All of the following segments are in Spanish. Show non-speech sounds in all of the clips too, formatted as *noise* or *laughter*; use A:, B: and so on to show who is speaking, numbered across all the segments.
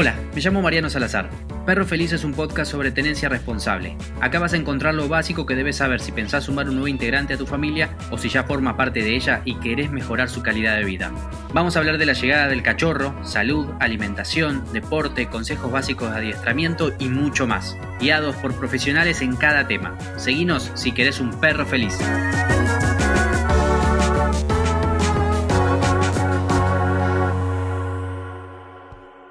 A: Hola, me llamo Mariano Salazar. Perro Feliz es un podcast sobre tenencia responsable. Acá vas a encontrar lo básico que debes saber si pensás sumar un nuevo integrante a tu familia o si ya forma parte de ella y querés mejorar su calidad de vida. Vamos a hablar de la llegada del cachorro, salud, alimentación, deporte, consejos básicos de adiestramiento y mucho más, guiados por profesionales en cada tema. Seguinos si querés un perro feliz.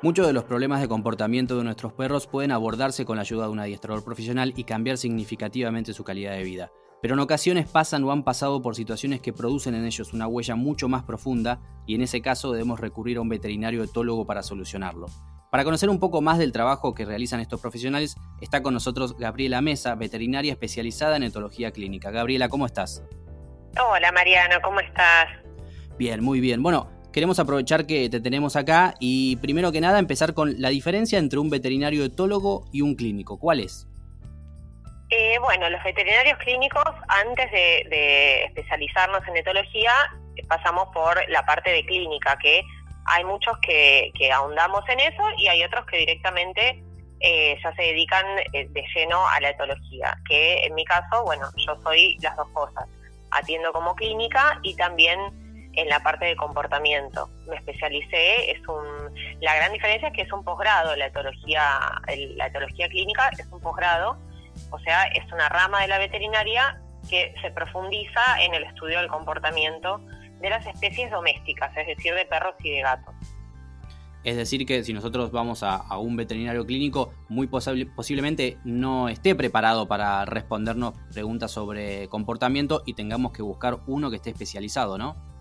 A: Muchos de los problemas de comportamiento de nuestros perros pueden abordarse con la ayuda de un adiestrador profesional y cambiar significativamente su calidad de vida. Pero en ocasiones pasan o han pasado por situaciones que producen en ellos una huella mucho más profunda y en ese caso debemos recurrir a un veterinario etólogo para solucionarlo. Para conocer un poco más del trabajo que realizan estos profesionales, está con nosotros Gabriela Mesa, veterinaria especializada en etología clínica. Gabriela, ¿cómo estás?
B: Hola Mariano, ¿cómo estás?
A: Bien, muy bien. Bueno, queremos aprovechar que te tenemos acá y primero que nada empezar con la diferencia entre un veterinario etólogo y un clínico. ¿Cuál es?
B: Eh, bueno, los veterinarios clínicos, antes de, especializarnos en etología, pasamos por la parte de clínica, que hay muchos que, ahondamos en eso y hay otros que directamente eh, ya se dedican eh, de lleno a la etología, que en mi caso, bueno, yo soy las dos cosas. Atiendo como clínica y también en la parte de comportamiento. Me especialicé, es un, la gran diferencia es que es un posgrado, la etología, la etología clínica es un posgrado, o sea, es una rama de la veterinaria que se profundiza en el estudio del comportamiento de las especies domésticas, es decir, de perros y de gatos.
A: Es decir, que si nosotros vamos a, un veterinario clínico, muy posiblemente no esté preparado para respondernos preguntas sobre comportamiento y tengamos que buscar uno que esté especializado, ¿no?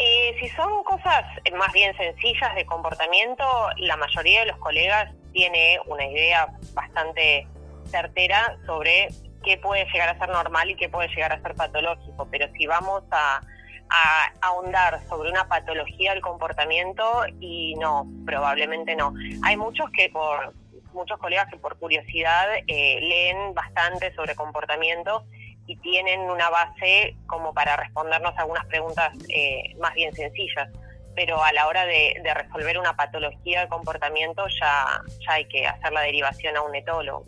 B: Eh, si son cosas más bien sencillas de comportamiento, la mayoría de los colegas tiene una idea bastante certera sobre qué puede llegar a ser normal y qué puede llegar a ser patológico. Pero si vamos a, ahondar sobre una patología del comportamiento, y no, probablemente no. Hay muchos que por muchos colegas que por curiosidad eh, leen bastante sobre comportamiento y tienen una base como para respondernos algunas preguntas eh, más bien sencillas. Pero a la hora de, resolver una patología de comportamiento ya, ya hay que hacer la derivación a un etólogo.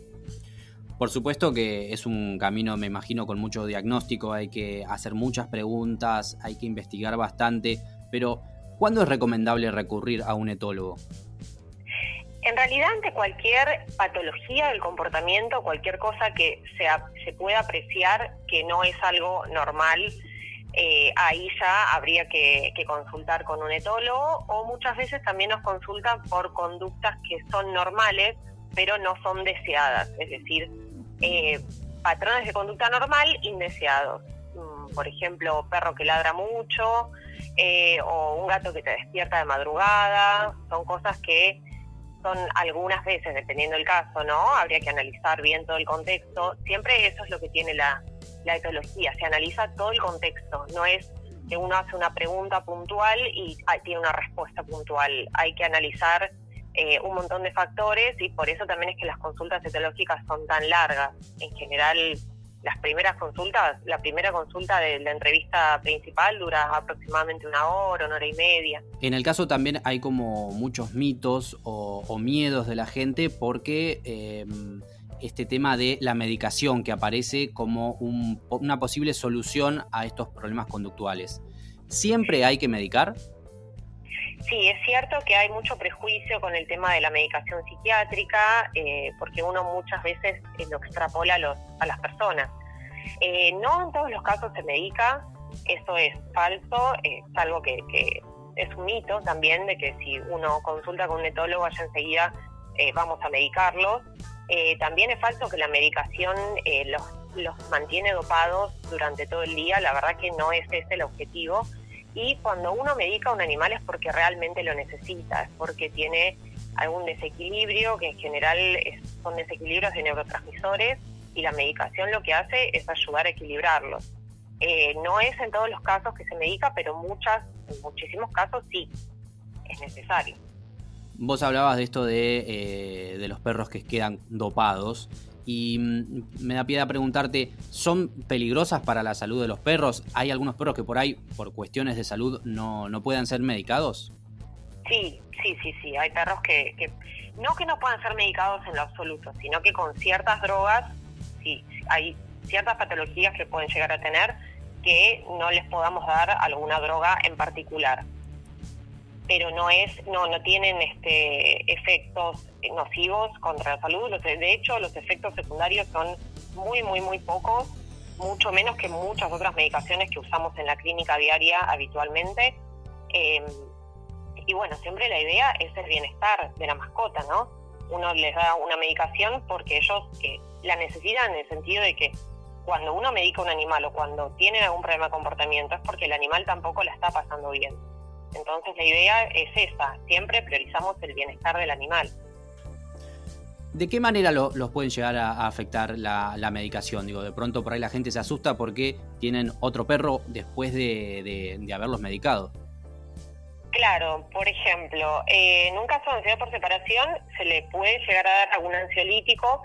A: Por supuesto que es un camino, me imagino, con mucho diagnóstico, hay que hacer muchas preguntas, hay que investigar bastante, pero ¿cuándo es recomendable recurrir a un etólogo?
B: En realidad, ante cualquier patología del comportamiento, cualquier cosa que sea, se pueda apreciar que no es algo normal, eh, ahí ya habría que, consultar con un etólogo o muchas veces también nos consultan por conductas que son normales, pero no son deseadas, es decir, eh, patrones de conducta normal indeseados. Mm, por ejemplo, perro que ladra mucho eh, o un gato que te despierta de madrugada, son cosas que son algunas veces, dependiendo del caso, ¿no? Habría que analizar bien todo el contexto. Siempre eso es lo que tiene la, etología, se analiza todo el contexto, no es que uno hace una pregunta puntual y tiene una respuesta puntual. Hay que analizar eh, un montón de factores y por eso también es que las consultas etológicas son tan largas. En general, las primeras consultas, la primera consulta de la entrevista principal dura aproximadamente una hora, una hora y media.
A: En el caso también hay como muchos mitos o, miedos de la gente porque em, este tema de la medicación que aparece como una posible solución a estos problemas conductuales. ¿Siempre hay que medicar?
B: Sí, es cierto que hay mucho prejuicio con el tema de la medicación psiquiátrica, eh, porque uno muchas veces eh, lo extrapola a, los, a las personas. Eh, no en todos los casos se medica, eso es falso, es algo que, es un mito también, de que si uno consulta con un etólogo, ya enseguida vamos a medicarlos. también es falso que la medicación los, los mantiene dopados durante todo el día, la verdad que no es ese el objetivo y cuando uno medica a un animal es porque realmente lo necesita, es porque tiene algún desequilibrio, que en general son desequilibrios de neurotransmisores, y la medicación lo que hace es ayudar a equilibrarlos. Eh, no es en todos los casos que se medica, pero muchas, en muchísimos casos sí, es necesario.
A: Vos hablabas de esto de, eh, de los perros que quedan dopados. Y mm, me da pie a preguntarte, ¿son peligrosas para la salud de los perros? ¿Hay algunos perros que por ahí, por cuestiones de salud, no, no puedan ser medicados?
B: Sí, sí, sí, sí. Hay perros que, que no que no puedan ser medicados en lo absoluto, sino que con ciertas drogas, sí, hay ciertas patologías que pueden llegar a tener que no les podamos dar alguna droga en particular pero no es no no tienen este efectos nocivos contra la salud. De hecho los efectos secundarios son muy muy muy pocos mucho menos que muchas otras medicaciones que usamos en la clínica diaria habitualmente. Em, y bueno siempre la idea es el bienestar de la mascota no uno les da una medicación porque ellos eh, la necesitan en el sentido de que cuando uno medica a un animal o cuando tienen algún problema de comportamiento es porque el animal tampoco la está pasando bien. Entonces la idea es esa, siempre priorizamos el bienestar del animal.
A: ¿De qué manera los pueden llegar a, afectar la, medicación? Digo, de pronto por ahí la gente se asusta porque tienen otro perro después de, haberlos medicado.
B: Claro, por ejemplo, eh, en un caso de ansiedad por separación se le puede llegar a dar algún ansiolítico.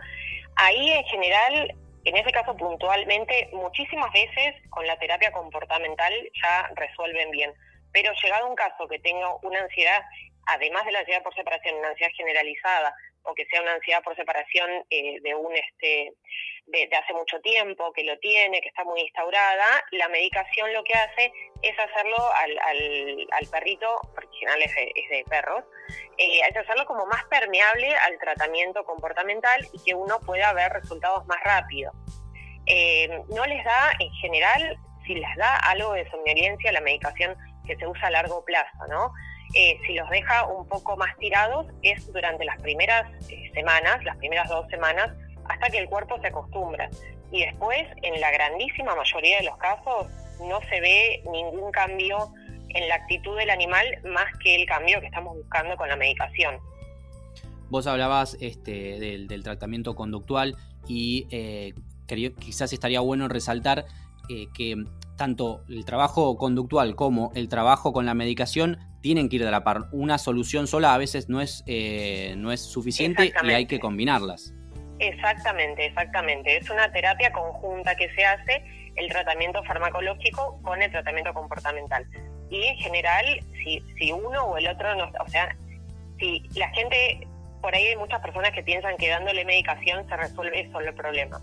B: Ahí en general en ese caso puntualmente, muchísimas veces con la terapia comportamental ya resuelven bien, pero llegado un caso que tenga una ansiedad, además de la ansiedad por separación, una ansiedad generalizada, o que sea una ansiedad por separación eh, de un este de, hace mucho tiempo, que lo tiene, que está muy instaurada, la medicación lo que hace es hacerlo al, al, perrito, original es de, perros, eh, es hacerlo como más permeable al tratamiento comportamental y que uno pueda ver resultados más rápido. Eh, no les da, en general, si les da algo de somnolencia, la medicación que se usa a largo plazo, ¿no? Eh, si los deja un poco más tirados es durante las primeras semanas, las primeras dos semanas, hasta que el cuerpo se acostumbra. Y después, en la grandísima mayoría de los casos, no se ve ningún cambio en la actitud del animal más que el cambio que estamos buscando con la medicación.
A: Vos hablabas este, del, tratamiento conductual y eh, quizás estaría bueno resaltar eh, que tanto el trabajo conductual como el trabajo con la medicación tienen que ir de la par. Una solución sola a veces no es, eh, no es suficiente y hay que combinarlas.
B: Exactamente, exactamente. Es una terapia conjunta que se hace el tratamiento farmacológico con el tratamiento comportamental. Y en general, si, si uno o el otro, no, o sea, si la gente, por ahí hay muchas personas que piensan que dándole medicación se resuelve solo el problema.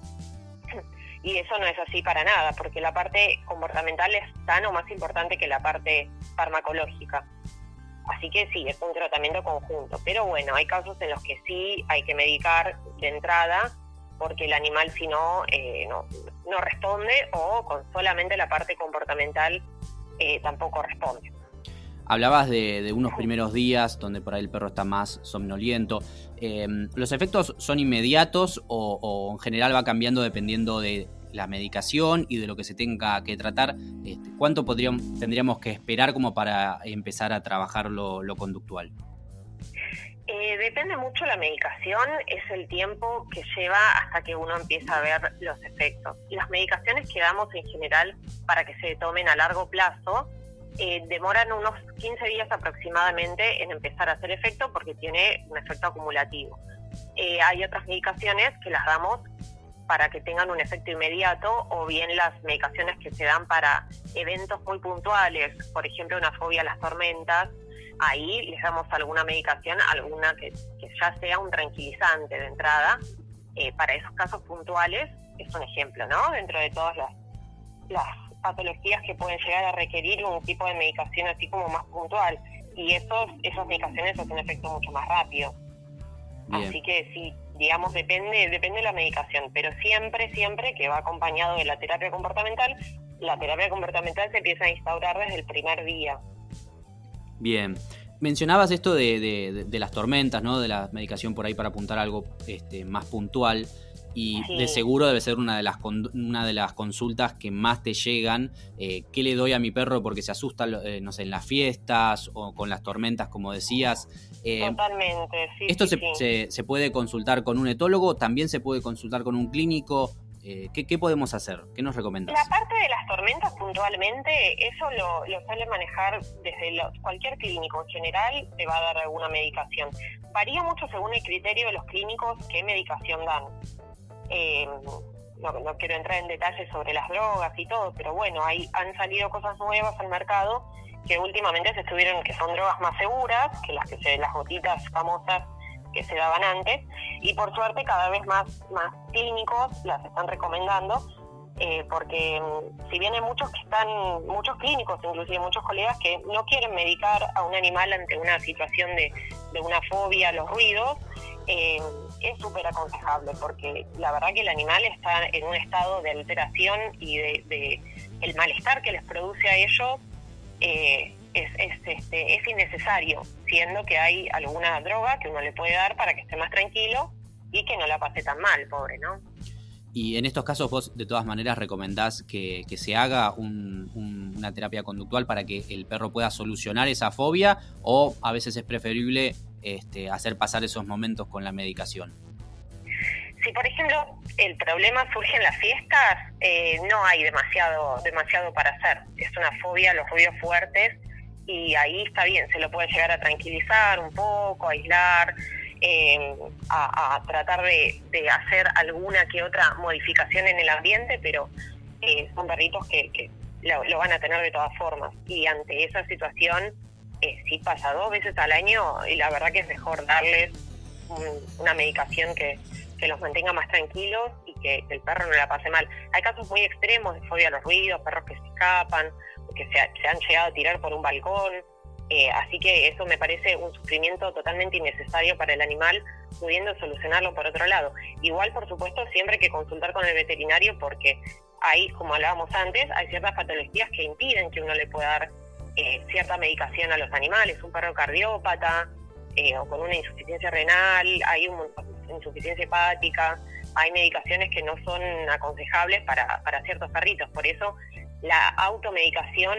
B: Y eso no es así para nada, porque la parte comportamental es tan o más importante que la parte farmacológica. Así que sí, es un tratamiento conjunto. Pero bueno, hay casos en los que sí hay que medicar de entrada porque el animal si no, eh, no, no, responde o con solamente la parte comportamental eh, tampoco responde.
A: Hablabas de, unos primeros días donde por ahí el perro está más somnoliento. Eh, ¿Los efectos son inmediatos o en general va cambiando dependiendo de, la medicación y de lo que se tenga que tratar, este, ¿cuánto podríamos, tendríamos que esperar como para empezar a trabajar lo, conductual?
B: Eh, depende mucho la medicación, es el tiempo que lleva hasta que uno empieza a ver los efectos. Las medicaciones que damos en general para que se tomen a largo plazo eh, demoran unos 15 días aproximadamente en empezar a hacer efecto porque tiene un efecto acumulativo. Eh, hay otras medicaciones que las damos para que tengan un efecto inmediato o bien las medicaciones que se dan para eventos muy puntuales, por ejemplo una fobia a las tormentas, ahí les damos alguna medicación, alguna que, ya sea un tranquilizante de entrada, eh, para esos casos puntuales es un ejemplo, ¿no? Dentro de todas las, las patologías que pueden llegar a requerir un tipo de medicación así como más puntual y esos, esas medicaciones hacen efecto mucho más rápido. Así que sí, digamos, depende, depende de la medicación, pero siempre, siempre que va acompañado de la terapia comportamental, la terapia comportamental se empieza a instaurar desde el primer día.
A: Bien. Mencionabas esto de, de, las tormentas, ¿no? De la medicación por ahí para apuntar algo este, más puntual y de seguro debe ser una de las una de las consultas que más te llegan. Eh, ¿Qué le doy a mi perro porque se asusta, eh, no sé, en las fiestas o con las tormentas, como decías?
B: Eh, Totalmente, sí.
A: ¿Esto se, se, puede consultar con un etólogo? ¿También se puede consultar con un clínico? ¿qué, podemos hacer? ¿Qué nos recomiendas?
B: La parte de las tormentas puntualmente, eso lo, lo suele manejar desde cualquier clínico en general, te va a dar alguna medicación. Varía mucho según el criterio de los clínicos qué medicación dan. Eh, no, quiero entrar en detalles sobre las drogas y todo, pero bueno, hay, han salido cosas nuevas al mercado que últimamente se estuvieron, que son drogas más seguras que las que se, las gotitas famosas que se daban antes, y por suerte cada vez más, más clínicos las están recomendando, eh, porque mm, si bien hay muchos que están, muchos clínicos, inclusive muchos colegas que no quieren medicar a un animal ante una situación de, de una fobia los ruidos, eh, es súper aconsejable porque la verdad que el animal está en un estado de alteración y de, el malestar que les produce a ellos eh, es, es, este, es innecesario, siendo que hay alguna droga que uno le puede dar para que esté más tranquilo y que no la pase tan mal, pobre, ¿no?
A: Y en estos casos vos de todas maneras recomendás que, se haga una terapia conductual para que el perro pueda solucionar esa fobia o a veces es preferible este, hacer pasar esos momentos con la medicación.
B: Si por ejemplo el problema surge en las fiestas, eh, no hay demasiado, demasiado para hacer. Es una fobia los ruidos fuertes y ahí está bien, se lo puede llegar a tranquilizar un poco, aislar, eh, a, tratar de, hacer alguna que otra modificación en el ambiente, pero eh, son perritos que, lo, van a tener de todas formas. Y ante esa situación, eh, si pasa dos veces al año, y la verdad que es mejor darles una medicación que, los mantenga más tranquilos y que, el perro no la pase mal. Hay casos muy extremos de fobia a los ruidos, perros que se escapan, que se han llegado a tirar por un balcón. Eh, así que eso me parece un sufrimiento totalmente innecesario para el animal, pudiendo solucionarlo por otro lado. Igual, por supuesto, siempre hay que consultar con el veterinario porque ahí, como hablábamos antes, hay ciertas patologías que impiden que uno le pueda dar eh, cierta medicación a los animales, un perro cardiópata eh, o con una insuficiencia renal, hay una insuficiencia hepática, hay medicaciones que no son aconsejables para, para ciertos perritos. Por eso la automedicación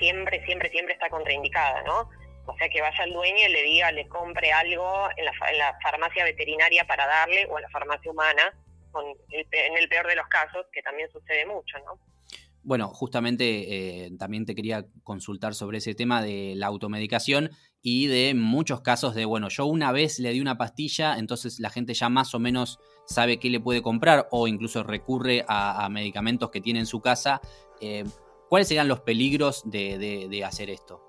B: siempre, siempre, siempre está contraindicada, ¿no? O sea, que vaya al dueño y le diga, le compre algo en la, farmacia veterinaria para darle o en la farmacia humana, en el peor de los casos, que también sucede mucho, ¿no?
A: Bueno, justamente eh, también te quería consultar sobre ese tema de la automedicación y de muchos casos de, bueno, yo una vez le di una pastilla, entonces la gente ya más o menos sabe qué le puede comprar o incluso recurre a, medicamentos que tiene en su casa. Eh, ¿Cuáles serían los peligros de, hacer esto?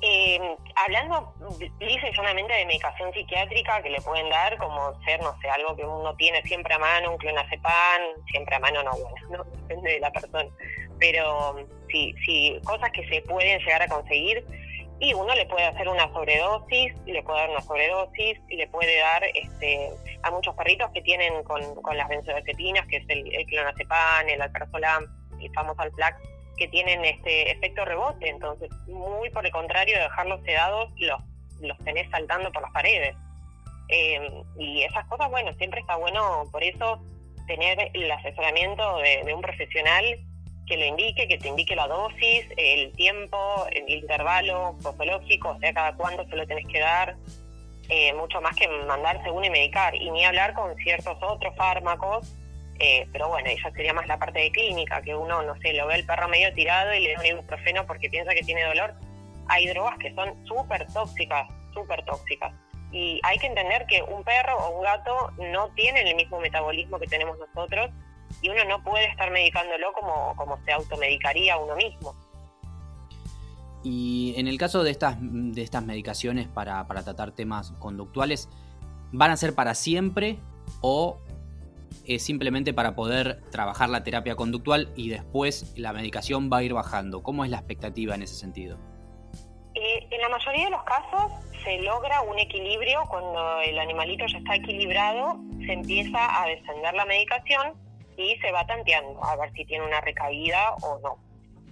B: Eh, hablando lisa y solamente de medicación psiquiátrica que le pueden dar, como ser, no sé, algo que uno tiene siempre a mano, un clonazepam, siempre a mano no, bueno, *laughs* no depende de la persona, pero sí, sí, cosas que se pueden llegar a conseguir y uno le puede hacer una sobredosis, le puede dar una sobredosis y le puede dar este, a muchos perritos que tienen con, las benzodiazepinas, que es el, el clonazepam, el alprazolam, el famoso Alplax, que tienen este efecto rebote. Entonces, muy por el contrario de dejarlos sedados, los, los tenés saltando por las paredes. Eh, y esas cosas, bueno, siempre está bueno, por eso, tener el asesoramiento de, un profesional que lo indique, que te indique la dosis, el tiempo, el intervalo posológico, o sea, cada cuánto se lo tenés que dar, eh, mucho más que mandarse uno y medicar, y ni hablar con ciertos otros fármacos eh, pero bueno, ella sería más la parte de clínica, que uno, no sé, lo ve el perro medio tirado y le da un ibuprofeno porque piensa que tiene dolor. Hay drogas que son súper tóxicas, súper tóxicas. Y hay que entender que un perro o un gato no tienen el mismo metabolismo que tenemos nosotros y uno no puede estar medicándolo como, como se automedicaría uno mismo.
A: Y en el caso de estas, de estas medicaciones para, para tratar temas conductuales, ¿van a ser para siempre o es simplemente para poder trabajar la terapia conductual y después la medicación va a ir bajando. ¿Cómo es la expectativa en ese sentido?
B: Eh, en la mayoría de los casos se logra un equilibrio cuando el animalito ya está equilibrado, se empieza a descender la medicación y se va tanteando a ver si tiene una recaída o no.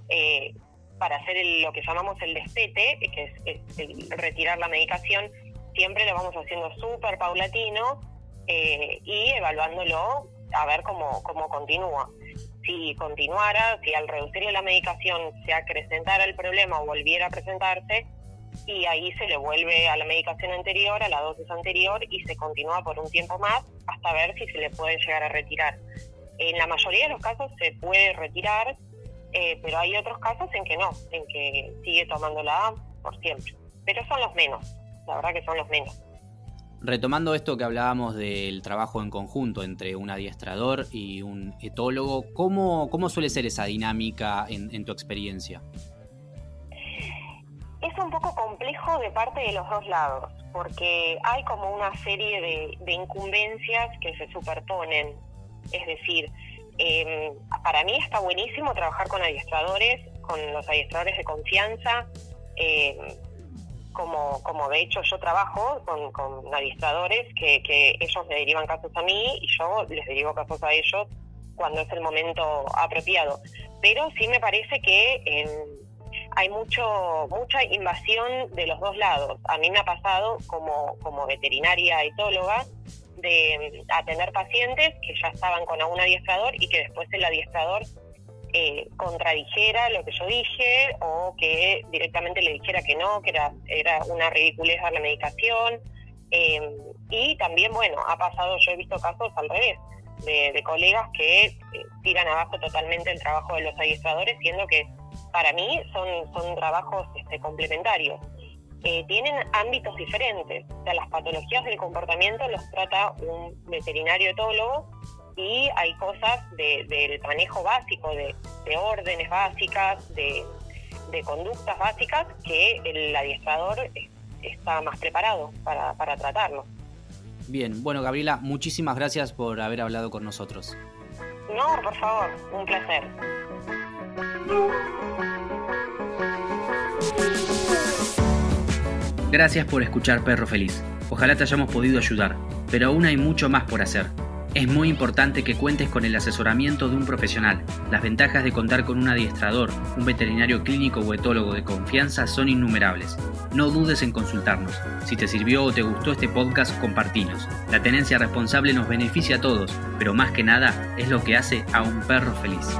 B: Eh, para hacer lo que llamamos el despete, que es, retirar la medicación, siempre lo vamos haciendo súper paulatino eh, y evaluándolo a ver cómo, cómo continúa. Si continuara, si al reducirle la medicación se acrecentara el problema o volviera a presentarse, y ahí se le vuelve a la medicación anterior, a la dosis anterior, y se continúa por un tiempo más hasta ver si se le puede llegar a retirar. En la mayoría de los casos se puede retirar, eh, pero hay otros casos en que no, en que sigue tomándola por siempre. Pero son los menos, la verdad que son los menos.
A: Retomando esto que hablábamos del trabajo en conjunto entre un adiestrador y un etólogo, ¿cómo, cómo suele ser esa dinámica en, tu experiencia?
B: es un poco complejo de parte de los dos lados, porque hay como una serie de, incumbencias que se superponen. Es decir, em, para mí está buenísimo trabajar con adiestradores, con los adiestradores de confianza, em, como, como de hecho yo trabajo con, con adiestradores que, que ellos me derivan casos a mí y yo les derivo casos a ellos cuando es el momento apropiado. Pero sí me parece que em, hay mucho mucha invasión de los dos lados. A mí me ha pasado como, como veterinaria etóloga de atender pacientes que ya estaban con algún adiestrador y que después el adiestrador eh, contradijera lo que yo dije o que directamente le dijera que no, que era, era una ridiculez dar la medicación. Eh, y también, bueno, ha pasado, yo he visto casos al revés, de, colegas que eh, tiran abajo totalmente el trabajo de los adiestradores, siendo que para mí son, son trabajos este, complementarios. Eh, tienen ámbitos diferentes. O sea, las patologías del comportamiento los trata un veterinario etólogo y hay cosas del manejo básico, de, órdenes básicas, de, conductas básicas que el adiestrador está más preparado para, para tratarlo.
A: Bien, bueno Gabriela, muchísimas gracias por haber hablado con nosotros.
B: No, por favor, un placer.
A: Gracias por escuchar Perro Feliz. Ojalá te hayamos podido ayudar, pero aún hay mucho más por hacer. Es muy importante que cuentes con el asesoramiento de un profesional. Las ventajas de contar con un adiestrador, un veterinario clínico o etólogo de confianza son innumerables. No dudes en consultarnos. Si te sirvió o te gustó este podcast, compartinos. La tenencia responsable nos beneficia a todos, pero más que nada es lo que hace a un perro feliz.